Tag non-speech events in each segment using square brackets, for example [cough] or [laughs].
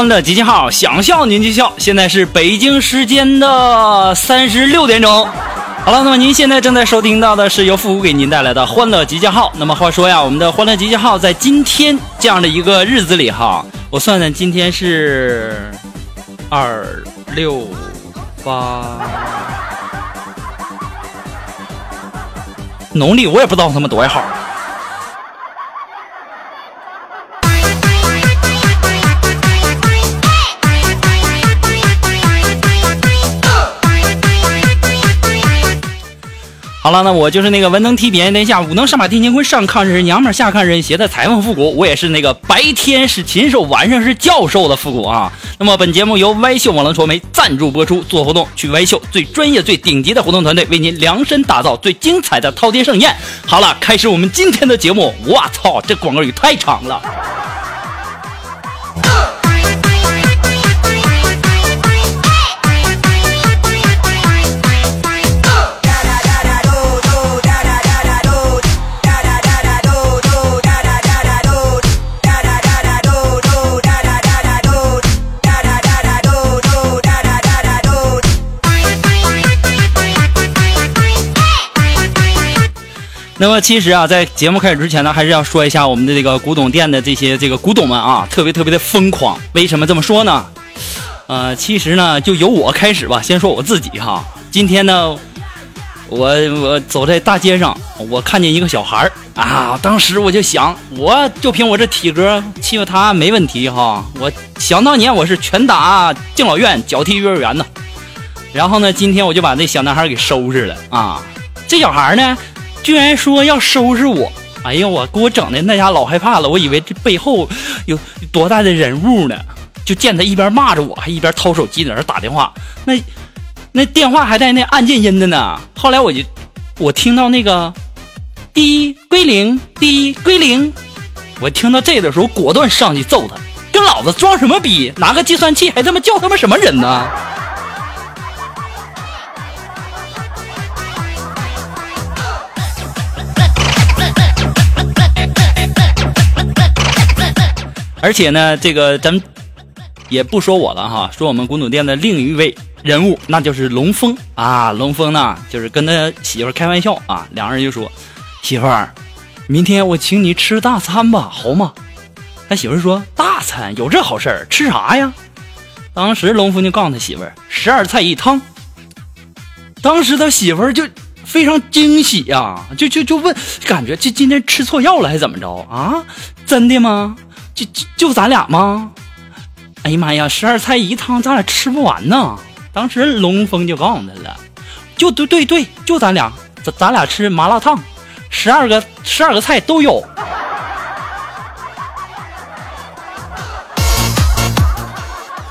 欢乐集结号，想笑您就笑。现在是北京时间的三十六点钟。好了，那么您现在正在收听到的是由复古给您带来的欢乐集结号。那么话说呀，我们的欢乐集结号在今天这样的一个日子里哈，我算算今天是二六八，农历我也不知道他们多少号。好了，那我就是那个文能提笔安天下，武能上马定乾坤，上炕日人，娘们儿下炕日，携带裁缝复古。我也是那个白天是禽兽，晚上是教授的复古啊。那么本节目由歪秀网络传媒赞助播出，做活动去歪秀，最专业、最顶级的活动团队为您量身打造最精彩的饕餮盛宴。好了，开始我们今天的节目。我操，这广告语太长了。那么其实啊，在节目开始之前呢，还是要说一下我们的这个古董店的这些这个古董们啊，特别特别的疯狂。为什么这么说呢？呃，其实呢，就由我开始吧。先说我自己哈。今天呢，我我走在大街上，我看见一个小孩儿啊，当时我就想，我就凭我这体格欺负他没问题哈。我想当年我是拳打敬老院，脚踢幼儿园呢。然后呢，今天我就把那小男孩给收拾了啊。这小孩呢？居然说要收拾我！哎呀，我给我整的那家老害怕了，我以为这背后有多大的人物呢？就见他一边骂着我，还一边掏手机在那打电话，那那电话还带那按键音的呢。后来我就我听到那个滴归零，滴归零，我听到这的时候，果断上去揍他，跟老子装什么逼？拿个计算器还他妈叫他妈什么人呢？而且呢，这个咱们也不说我了哈，说我们古董店的另一位人物，那就是龙峰啊。龙峰呢，就是跟他媳妇开玩笑啊，两个人就说：“媳妇儿，明天我请你吃大餐吧，好吗？”他媳妇说：“大餐有这好事儿？吃啥呀？”当时龙峰就告诉他媳妇儿：“十二菜一汤。”当时他媳妇儿就非常惊喜呀，就就就问，感觉这今天吃错药了还怎么着啊？真的吗？就就咱俩吗？哎呀妈呀，十二菜一汤，咱俩吃不完呢。当时龙峰就告诉他了，就对对对，就咱俩，咱咱俩吃麻辣烫，十二个十二个菜都有。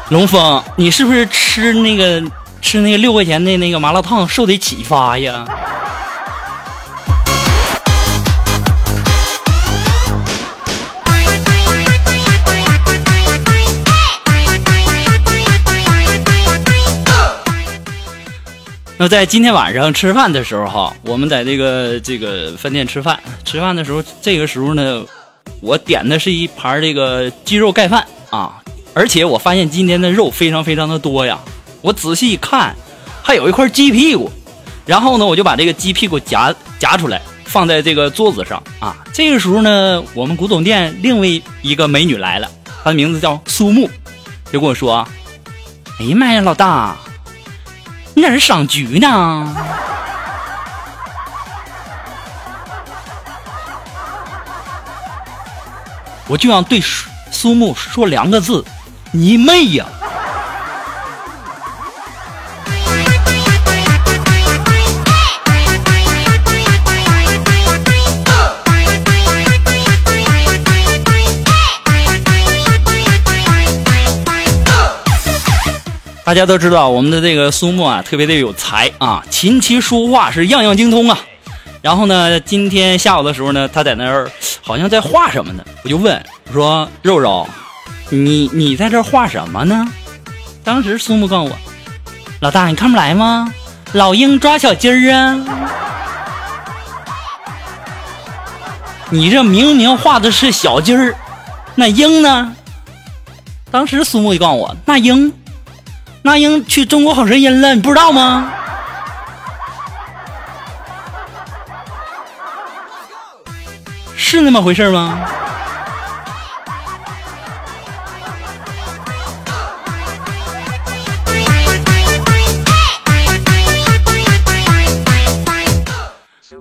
龙峰，你是不是吃那个吃那个六块钱的那个麻辣烫受的启发呀？那在今天晚上吃饭的时候哈，我们在这个这个饭店吃饭，吃饭的时候，这个时候呢，我点的是一盘这个鸡肉盖饭啊，而且我发现今天的肉非常非常的多呀，我仔细一看，还有一块鸡屁股，然后呢，我就把这个鸡屁股夹夹出来，放在这个桌子上啊。这个时候呢，我们古董店另外一个美女来了，她的名字叫苏木，就跟我说：“哎呀妈呀，老大，你在这赏菊呢？”我就想对苏木说两个字：“你妹呀！”大家都知道，我们的这个苏木啊，特别的有才啊，琴棋书画是样样精通啊。然后呢，今天下午的时候呢，他在那儿好像在画什么呢？我就问我说：“肉肉，你你在这画什么呢？”当时苏木告诉我：“老大，你看不来吗？老鹰抓小鸡儿啊！你这明明画的是小鸡儿，那鹰呢？”当时苏木就告诉我：“那鹰。”那英去中国好声音了，你不知道吗？是那么回事吗？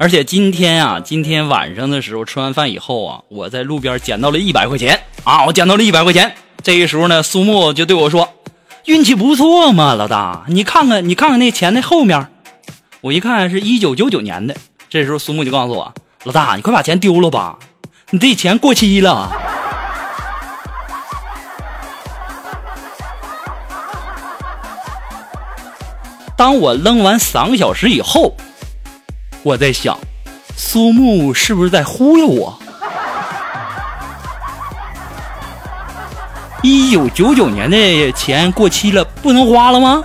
而且今天啊，今天晚上的时候吃完饭以后啊，我在路边捡到了一百块钱啊，我捡到了一百块钱。这个时候呢，苏木就对我说。运气不错嘛，老大，你看看，你看看那钱那后面，我一看是一九九九年的。这时候苏木就告诉我：“老大，你快把钱丢了吧，你这钱过期了。[laughs] ”当我扔完三个小时以后，我在想，苏木是不是在忽悠我？一九九九年的钱过期了，不能花了吗？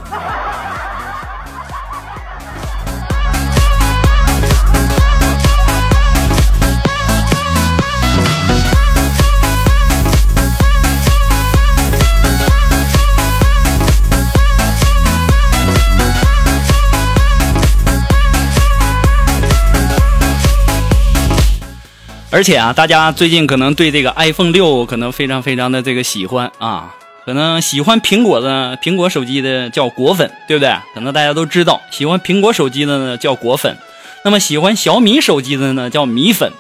而且啊，大家最近可能对这个 iPhone 六可能非常非常的这个喜欢啊，可能喜欢苹果的苹果手机的叫果粉，对不对？可能大家都知道，喜欢苹果手机的呢叫果粉，那么喜欢小米手机的呢叫米粉。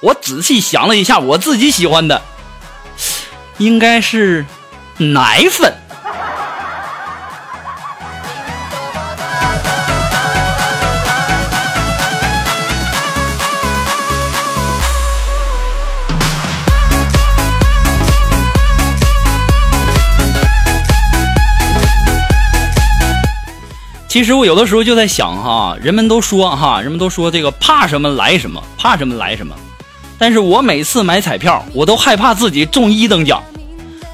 我仔细想了一下，我自己喜欢的应该是奶粉。其实我有的时候就在想哈，人们都说哈，人们都说这个怕什么来什么，怕什么来什么。但是我每次买彩票，我都害怕自己中一等奖，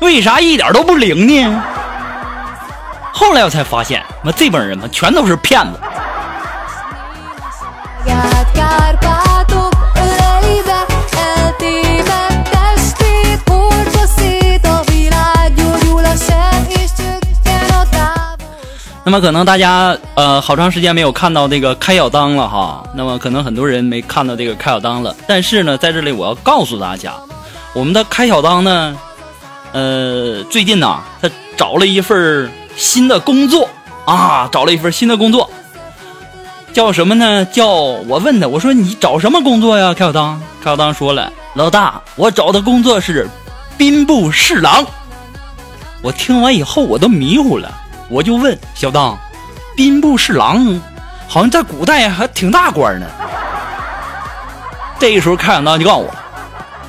为啥一点都不灵呢？后来我才发现，那这帮人嘛，全都是骗子。那么可能大家呃好长时间没有看到这个开小当了哈，那么可能很多人没看到这个开小当了。但是呢，在这里我要告诉大家，我们的开小当呢，呃，最近呢他找了一份新的工作啊，找了一份新的工作，叫什么呢？叫我问他，我说你找什么工作呀？开小当，开小当说了，老大，我找的工作是兵部侍郎。我听完以后我都迷糊了。我就问小当，兵部侍郎好像在古代还挺大官呢。[laughs] 这个时候，开小当就告诉我：“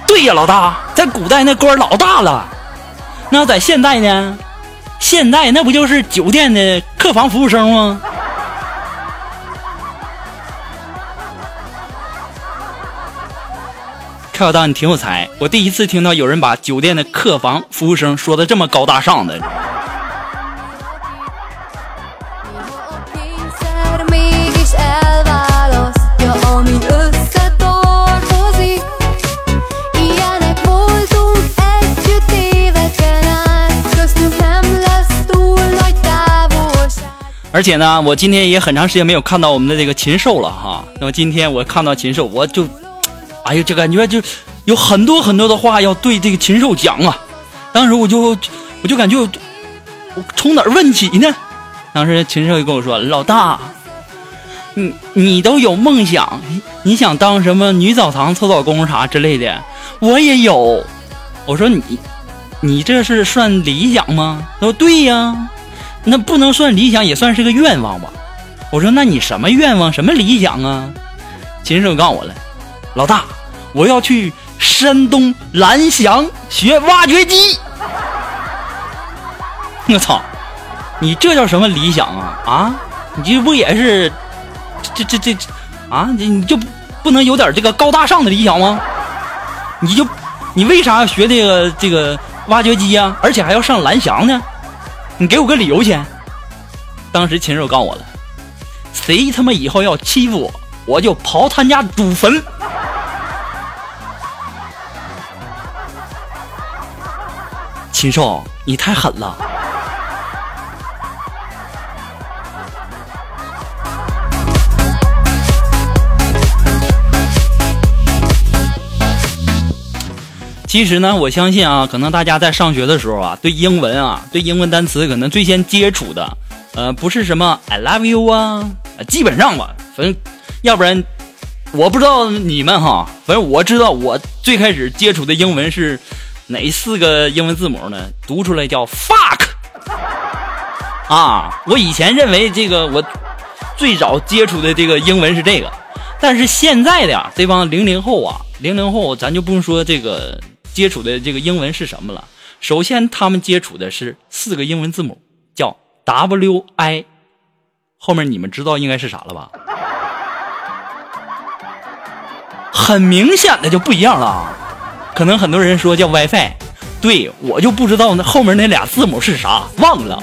对呀，老大，在古代那官老大了。那在现代呢？现代那不就是酒店的客房服务生吗？”开小当，你挺有才，我第一次听到有人把酒店的客房服务生说的这么高大上的。而且呢，我今天也很长时间没有看到我们的这个禽兽了哈。那么今天我看到禽兽，我就，哎呀，这感觉就有很多很多的话要对这个禽兽讲啊。当时我就我就感觉我从哪儿问起呢？当时禽兽就跟我说：“老大，你你都有梦想，你想当什么女澡堂搓澡工啥之类的，我也有。”我说：“你你这是算理想吗？”他说：“对呀。”那不能算理想，也算是个愿望吧。我说，那你什么愿望，什么理想啊？禽兽告诉我了，老大，我要去山东蓝翔学挖掘机。我操，你这叫什么理想啊？啊，你这不也是，这这这这，啊，你你就不能有点这个高大上的理想吗？你就你为啥要学这个这个挖掘机呀？而且还要上蓝翔呢？你给我个理由先。当时禽兽告我了，谁他妈以后要欺负我，我就刨他家祖坟。禽兽，你太狠了。其实呢，我相信啊，可能大家在上学的时候啊，对英文啊，对英文单词可能最先接触的，呃，不是什么 I love you 啊，基本上吧，反正要不然我不知道你们哈，反正我知道我最开始接触的英文是哪四个英文字母呢？读出来叫 fuck [laughs] 啊！我以前认为这个我最早接触的这个英文是这个，但是现在的呀，这帮零零后啊，零零后咱就不用说这个。接触的这个英文是什么了？首先，他们接触的是四个英文字母，叫 W I，后面你们知道应该是啥了吧？很明显的就不一样了。可能很多人说叫 WiFi，对我就不知道那后面那俩字母是啥，忘了。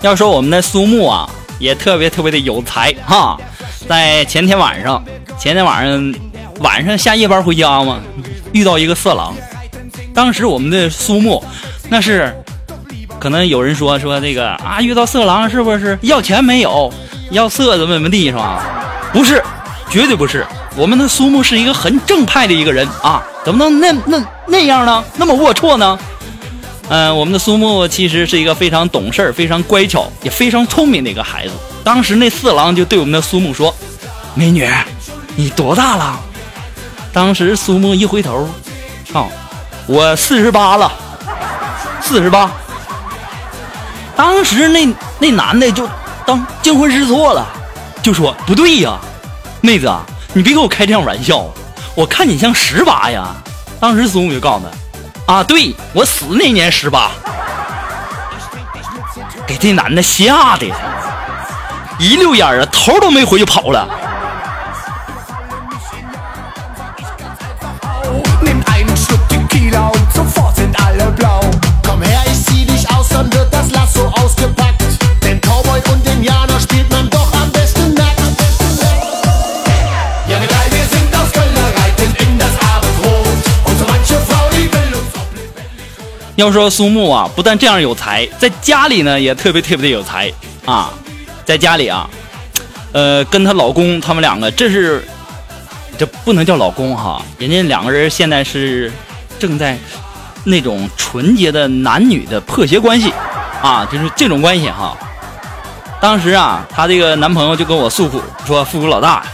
要说我们的苏木啊，也特别特别的有才哈。在前天晚上，前天晚上晚上下夜班回家嘛，遇到一个色狼。当时我们的苏木，那是可能有人说说这个啊，遇到色狼是不是要钱没有，要色怎么怎么地是吧？不是，绝对不是。我们的苏木是一个很正派的一个人啊，怎么能那那那样呢？那么龌龊呢？嗯，我们的苏木其实是一个非常懂事儿、非常乖巧、也非常聪明的一个孩子。当时那四郎就对我们的苏木说：“美女，你多大了？”当时苏木一回头，操，我四十八了，四十八。当时那那男的就当惊魂失措了，就说：“不对呀，妹子啊，你别给我开这样玩笑，我看你像十八呀。”当时苏木就告诉他。啊，对我死那年十八，给这男的吓的，一溜烟啊，头都没回就跑了。要说苏木啊，不但这样有才，在家里呢也特别特别的有才啊，在家里啊，呃，跟她老公他们两个，这是这不能叫老公哈，人家两个人现在是正在那种纯洁的男女的破鞋关系啊，就是这种关系哈。当时啊，她这个男朋友就跟我诉苦说：“复古老大，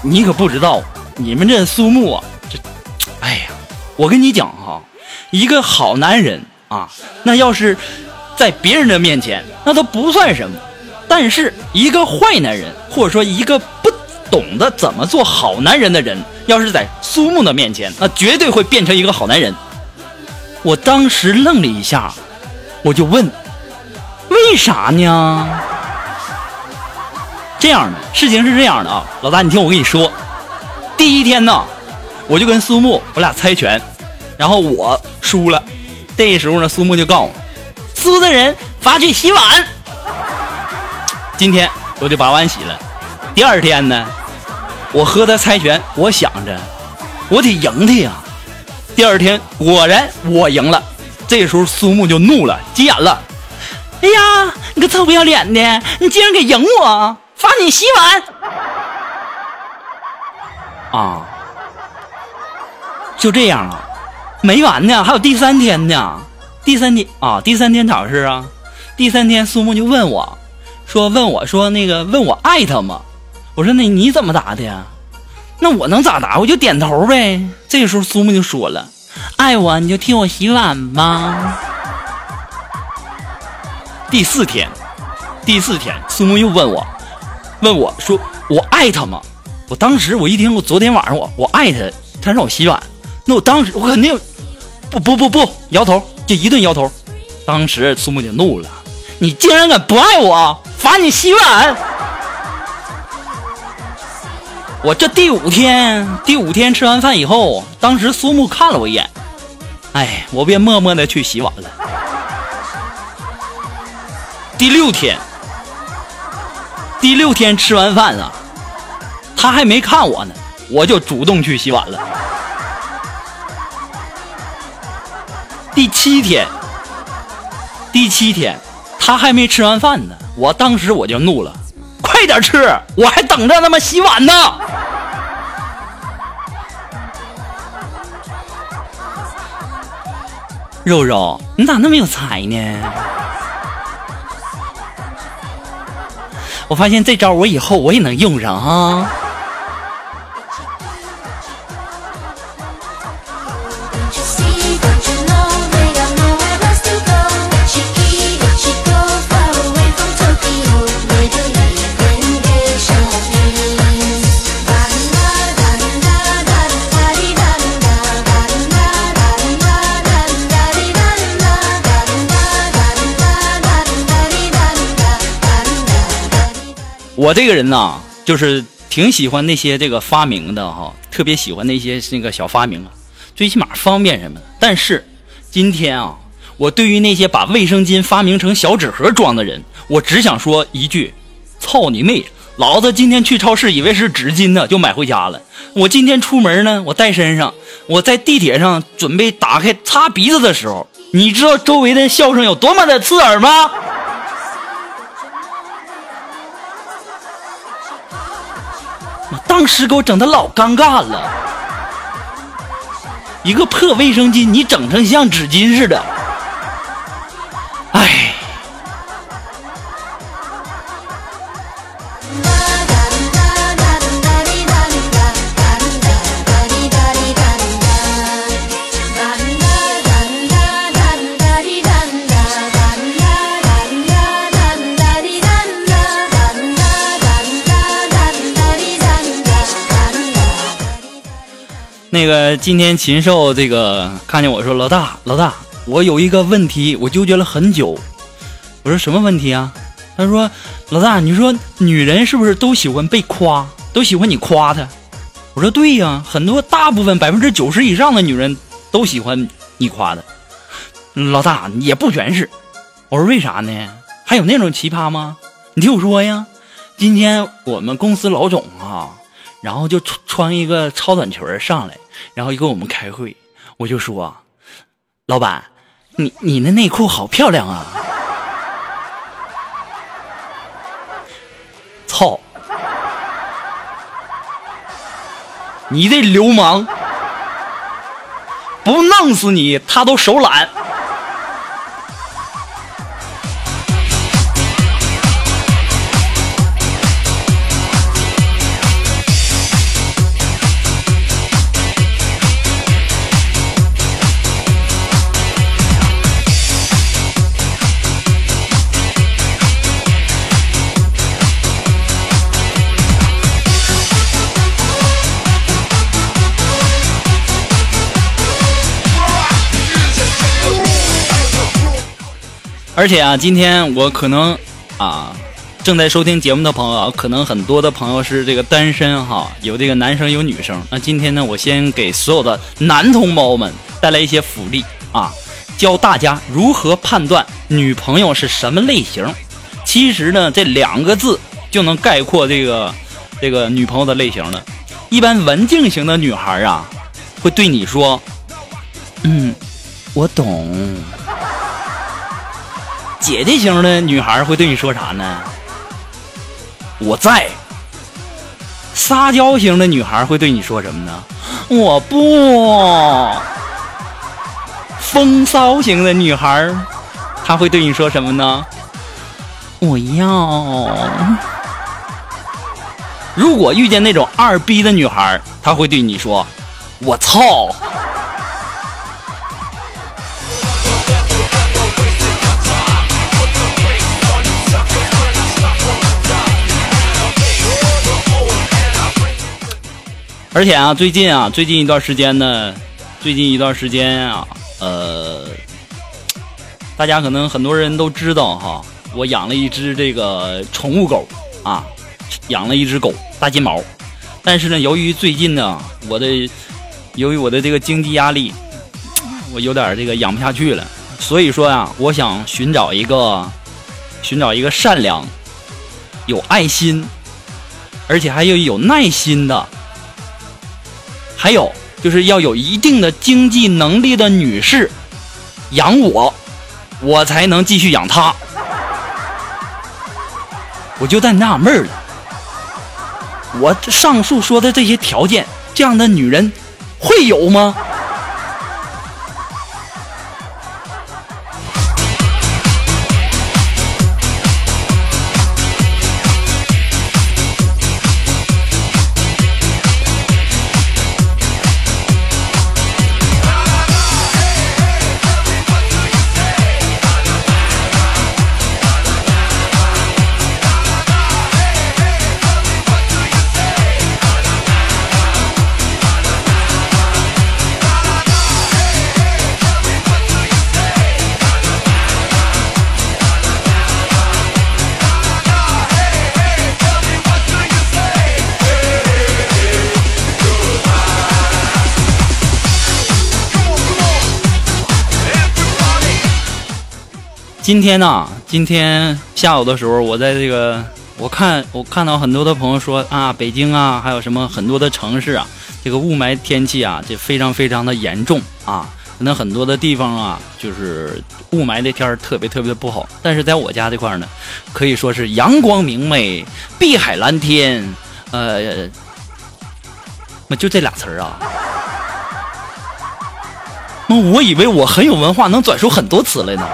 你可不知道，你们这苏木啊，这，哎呀，我跟你讲哈，一个好男人。”啊，那要是在别人的面前，那都不算什么。但是一个坏男人，或者说一个不懂得怎么做好男人的人，要是在苏木的面前，那绝对会变成一个好男人。我当时愣了一下，我就问：为啥呢？这样的事情是这样的啊，老大，你听我跟你说，第一天呢，我就跟苏木我俩猜拳，然后我输了。这时候呢，苏木就告诉我：“输的人罚去洗碗。今天我就把碗洗了。第二天呢，我和他猜拳，我想着我得赢他呀。第二天果然我赢了。这时候苏木就怒了，急眼了。哎呀，你个臭不要脸的，你竟然给赢我，罚你洗碗。啊，就这样啊，没完呢，还有第三天呢。第三天啊，第三天咋回事啊？第三天苏木就问我，说问我说那个问我爱他吗？我说那你怎么答的呀？那我能咋答？我就点头呗。这个时候苏木就说了，爱我你就替我洗碗吧。第四天，第四天苏木又问我，问我说我爱他吗？我当时我一听，我昨天晚上我我爱他，他让我洗碗，那我当时我肯定不不不不摇头，就一顿摇头。当时苏木就怒了，你竟然敢不爱我，罚你洗碗！我这第五天，第五天吃完饭以后，当时苏木看了我一眼，哎，我便默默的去洗碗了。第六天，第六天吃完饭啊。他还没看我呢，我就主动去洗碗了。第七天，第七天，他还没吃完饭呢，我当时我就怒了，快点吃，我还等着他妈洗碗呢。肉肉，你咋那么有才呢？我发现这招我以后我也能用上啊。我这个人呢，就是挺喜欢那些这个发明的哈，特别喜欢那些那个小发明啊，最起码方便什么。但是今天啊，我对于那些把卫生巾发明成小纸盒装的人，我只想说一句：操你妹！老子今天去超市以为是纸巾呢，就买回家了。我今天出门呢，我带身上，我在地铁上准备打开擦鼻子的时候，你知道周围的笑声有多么的刺耳吗？当时给我整的老尴尬了，一个破卫生巾，你整成像纸巾似的，哎。那个今天禽兽这个看见我说老大老大，我有一个问题，我纠结了很久。我说什么问题啊？他说老大，你说女人是不是都喜欢被夸，都喜欢你夸她？我说对呀，很多大部分百分之九十以上的女人都喜欢你夸她。老大也不全是。我说为啥呢？还有那种奇葩吗？你听我说呀，今天我们公司老总啊。然后就穿穿一个超短裙上来，然后一跟我们开会，我就说：“老板，你你的内裤好漂亮啊！”操！你这流氓，不弄死你他都手懒。而且啊，今天我可能啊，正在收听节目的朋友，可能很多的朋友是这个单身哈，有这个男生有女生。那今天呢，我先给所有的男同胞们带来一些福利啊，教大家如何判断女朋友是什么类型？其实呢，这两个字就能概括这个这个女朋友的类型了。一般文静型的女孩啊，会对你说：“嗯，我懂。”姐姐型的女孩会对你说啥呢？我在。撒娇型的女孩会对你说什么呢？我不。风骚型的女孩，她会对你说什么呢？我要。如果遇见那种二逼的女孩，她会对你说：“我操。”而且啊，最近啊，最近一段时间呢，最近一段时间啊，呃，大家可能很多人都知道哈，我养了一只这个宠物狗啊，养了一只狗大金毛。但是呢，由于最近呢，我的由于我的这个经济压力，我有点这个养不下去了，所以说呀，我想寻找一个寻找一个善良、有爱心，而且还有有耐心的。还有就是要有一定的经济能力的女士养我，我才能继续养她。我就在纳闷了，我上述说的这些条件，这样的女人会有吗？今天呢，今天下午的时候，我在这个，我看我看到很多的朋友说啊，北京啊，还有什么很多的城市啊，这个雾霾天气啊，这非常非常的严重啊，可能很多的地方啊，就是雾霾的天儿特别特别的不好。但是在我家这块呢，可以说是阳光明媚，碧海蓝天，呃，那就这俩词儿啊。那我以为我很有文化，能转出很多词来呢。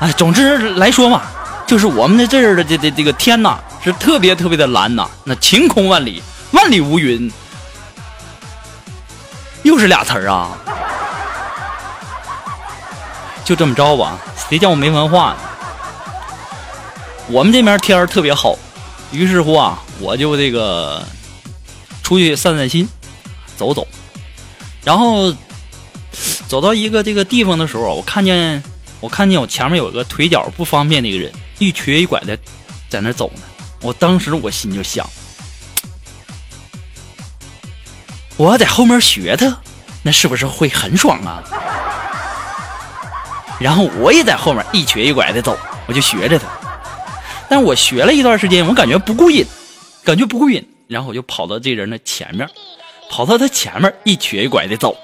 哎，总之来说嘛，就是我们的这儿的这这这个天呐，是特别特别的蓝呐，那晴空万里，万里无云，又是俩词儿啊，就这么着吧，谁叫我没文化呢？我们这边天儿特别好，于是乎啊，我就这个出去散散心，走走，然后走到一个这个地方的时候，我看见。我看见我前面有个腿脚不方便的一个人，一瘸一拐的在那走呢。我当时我心就想，我要在后面学他，那是不是会很爽啊？然后我也在后面一瘸一拐的走，我就学着他。但我学了一段时间，我感觉不过瘾，感觉不过瘾，然后我就跑到这人的前面，跑到他前面一瘸一拐的走。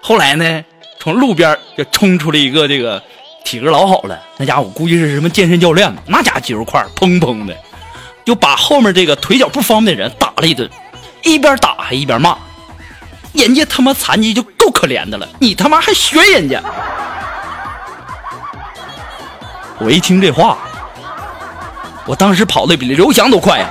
后来呢，从路边就冲出了一个这个。体格老好了，那家伙估计是什么健身教练吧？那家伙肌肉块砰砰的，就把后面这个腿脚不方便的人打了一顿，一边打还一边骂：“人家他妈残疾就够可怜的了，你他妈还学人家！”我一听这话，我当时跑的比刘翔都快呀。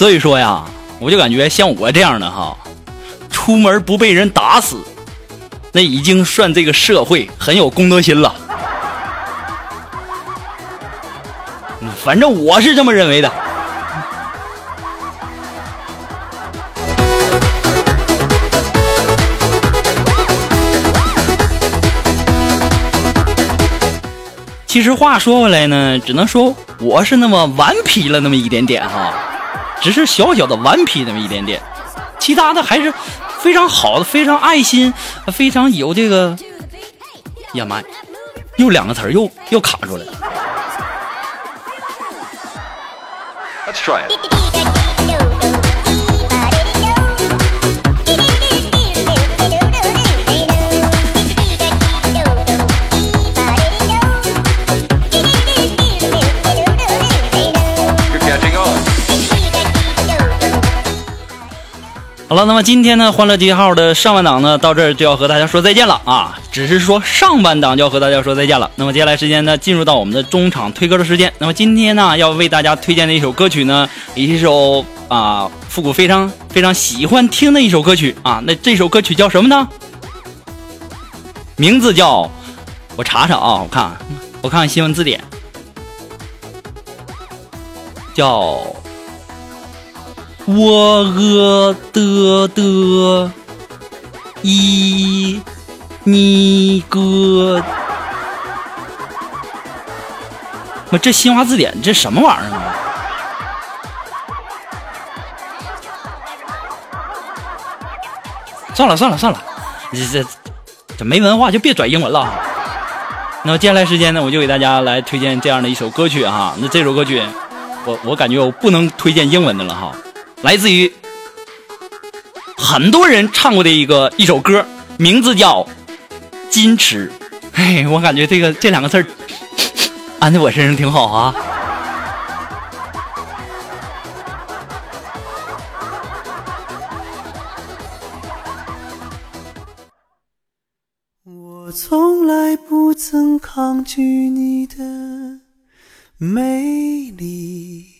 所以说呀我就感觉像我这样的哈出门不被人打死那已经算这个社会很有公德心了。反正我是这么认为的。其实话说回来呢只能说我是那么顽皮了那么一点点哈。只是小小的顽皮那么一点点，其他的还是非常好的，非常爱心，非常有这个。呀妈呀，又两个词儿又又卡住了。Let's try it. 好了，那么今天呢，欢乐集号的上半档呢，到这儿就要和大家说再见了啊！只是说上半档就要和大家说再见了。那么接下来时间呢，进入到我们的中场推歌的时间。那么今天呢，要为大家推荐的一首歌曲呢，一首啊复古非常非常喜欢听的一首歌曲啊。那这首歌曲叫什么呢？名字叫……我查查啊，我看我看看新闻字典，叫。我呃的的一你个，我这新华字典这什么玩意儿啊？算了算了算了，这这这没文化就别转英文了。那么接下来时间呢，我就给大家来推荐这样的一首歌曲哈。那这首歌曲，我我感觉我不能推荐英文的了哈。来自于很多人唱过的一个一首歌，名字叫《矜持》。哎，我感觉这个这两个字儿安在我身上挺好啊。我从来不曾抗拒你的美丽。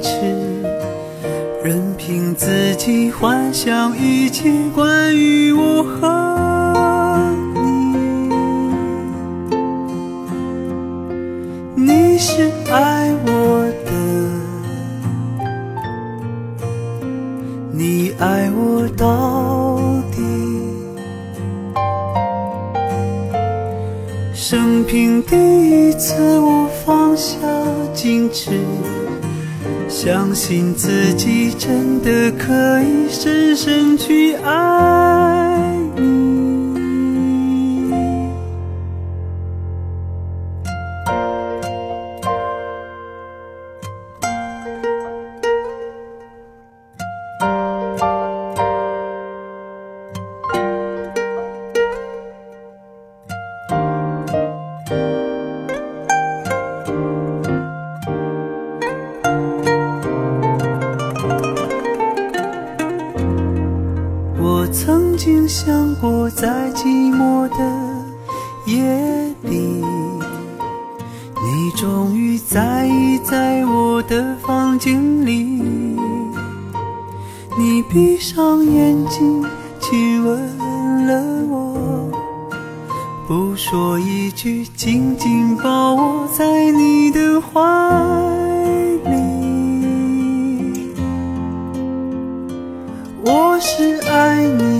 痴，任凭自己幻想一切关于寂寞的夜里，你终于在意在我的房间里。你闭上眼睛亲吻了我，不说一句，紧紧抱我在你的怀里。我是爱你